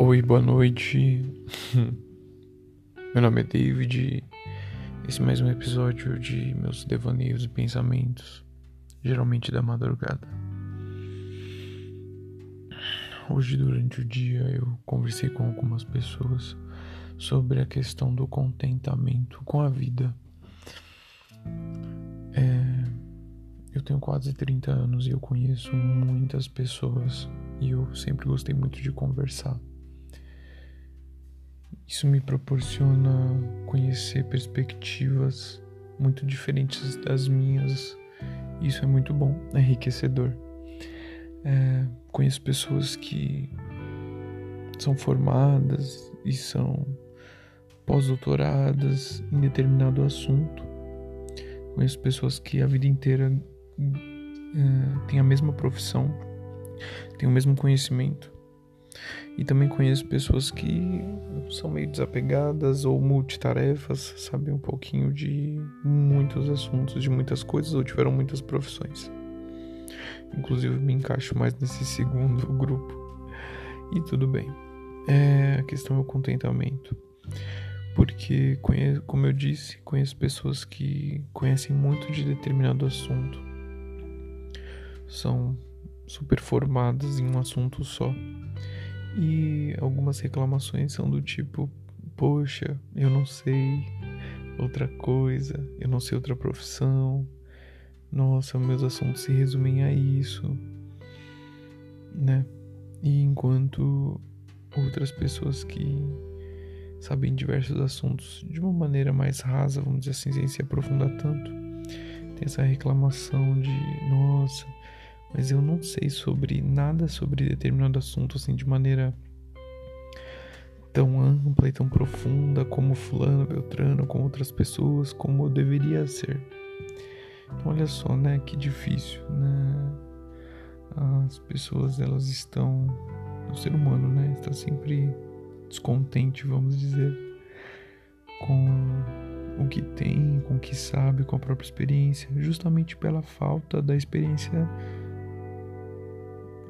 Oi, boa noite. Meu nome é David. Esse é mais um episódio de meus devaneios e pensamentos, geralmente da madrugada. Hoje, durante o dia, eu conversei com algumas pessoas sobre a questão do contentamento com a vida. É, eu tenho quase 30 anos e eu conheço muitas pessoas e eu sempre gostei muito de conversar. Isso me proporciona conhecer perspectivas muito diferentes das minhas. Isso é muito bom, é enriquecedor. É, conheço pessoas que são formadas e são pós-doutoradas em determinado assunto. Conheço pessoas que a vida inteira é, têm a mesma profissão, têm o mesmo conhecimento e também conheço pessoas que são meio desapegadas ou multitarefas, sabem um pouquinho de muitos assuntos, de muitas coisas ou tiveram muitas profissões. Inclusive me encaixo mais nesse segundo grupo. E tudo bem. É, a questão é o contentamento. Porque, conheço, como eu disse, conheço pessoas que conhecem muito de determinado assunto. São super formadas em um assunto só e algumas reclamações são do tipo: Poxa, eu não sei outra coisa, eu não sei outra profissão. Nossa, meus assuntos se resumem a isso, né? E enquanto outras pessoas que sabem diversos assuntos de uma maneira mais rasa, vamos dizer assim, sem se aprofundar tanto, tem essa reclamação de: Nossa, mas eu não sei sobre nada sobre determinado assunto assim de maneira tão ampla e tão profunda como fulano, Beltrano, com outras pessoas, como deveria ser. Então olha só, né, que difícil, né? As pessoas elas estão, o ser humano, né, está sempre descontente, vamos dizer, com o que tem, com o que sabe, com a própria experiência, justamente pela falta da experiência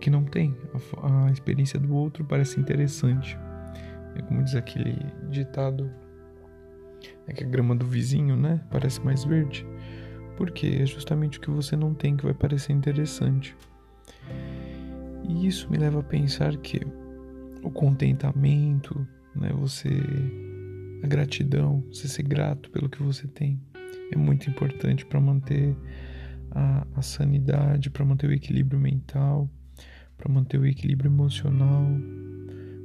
que não tem. A, a experiência do outro parece interessante. É como diz aquele ditado: é que a grama do vizinho, né, parece mais verde. Porque é justamente o que você não tem que vai parecer interessante. E isso me leva a pensar que o contentamento, né, você a gratidão, você ser grato pelo que você tem, é muito importante para manter a, a sanidade, para manter o equilíbrio mental, para manter o equilíbrio emocional,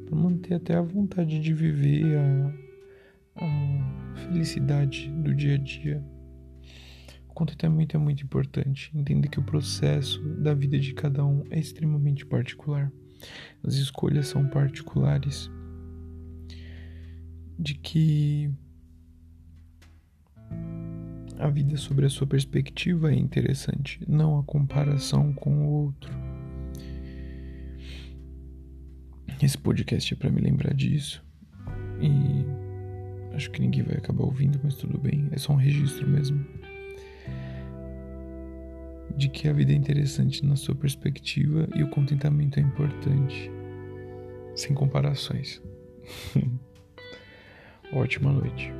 para manter até a vontade de viver a, a felicidade do dia a dia. O contentamento é muito importante. Entender que o processo da vida de cada um é extremamente particular. As escolhas são particulares. De que a vida sobre a sua perspectiva é interessante, não a comparação com o outro. Esse podcast é para me lembrar disso. E acho que ninguém vai acabar ouvindo, mas tudo bem. É só um registro mesmo. De que a vida é interessante na sua perspectiva e o contentamento é importante. Sem comparações. Ótima noite.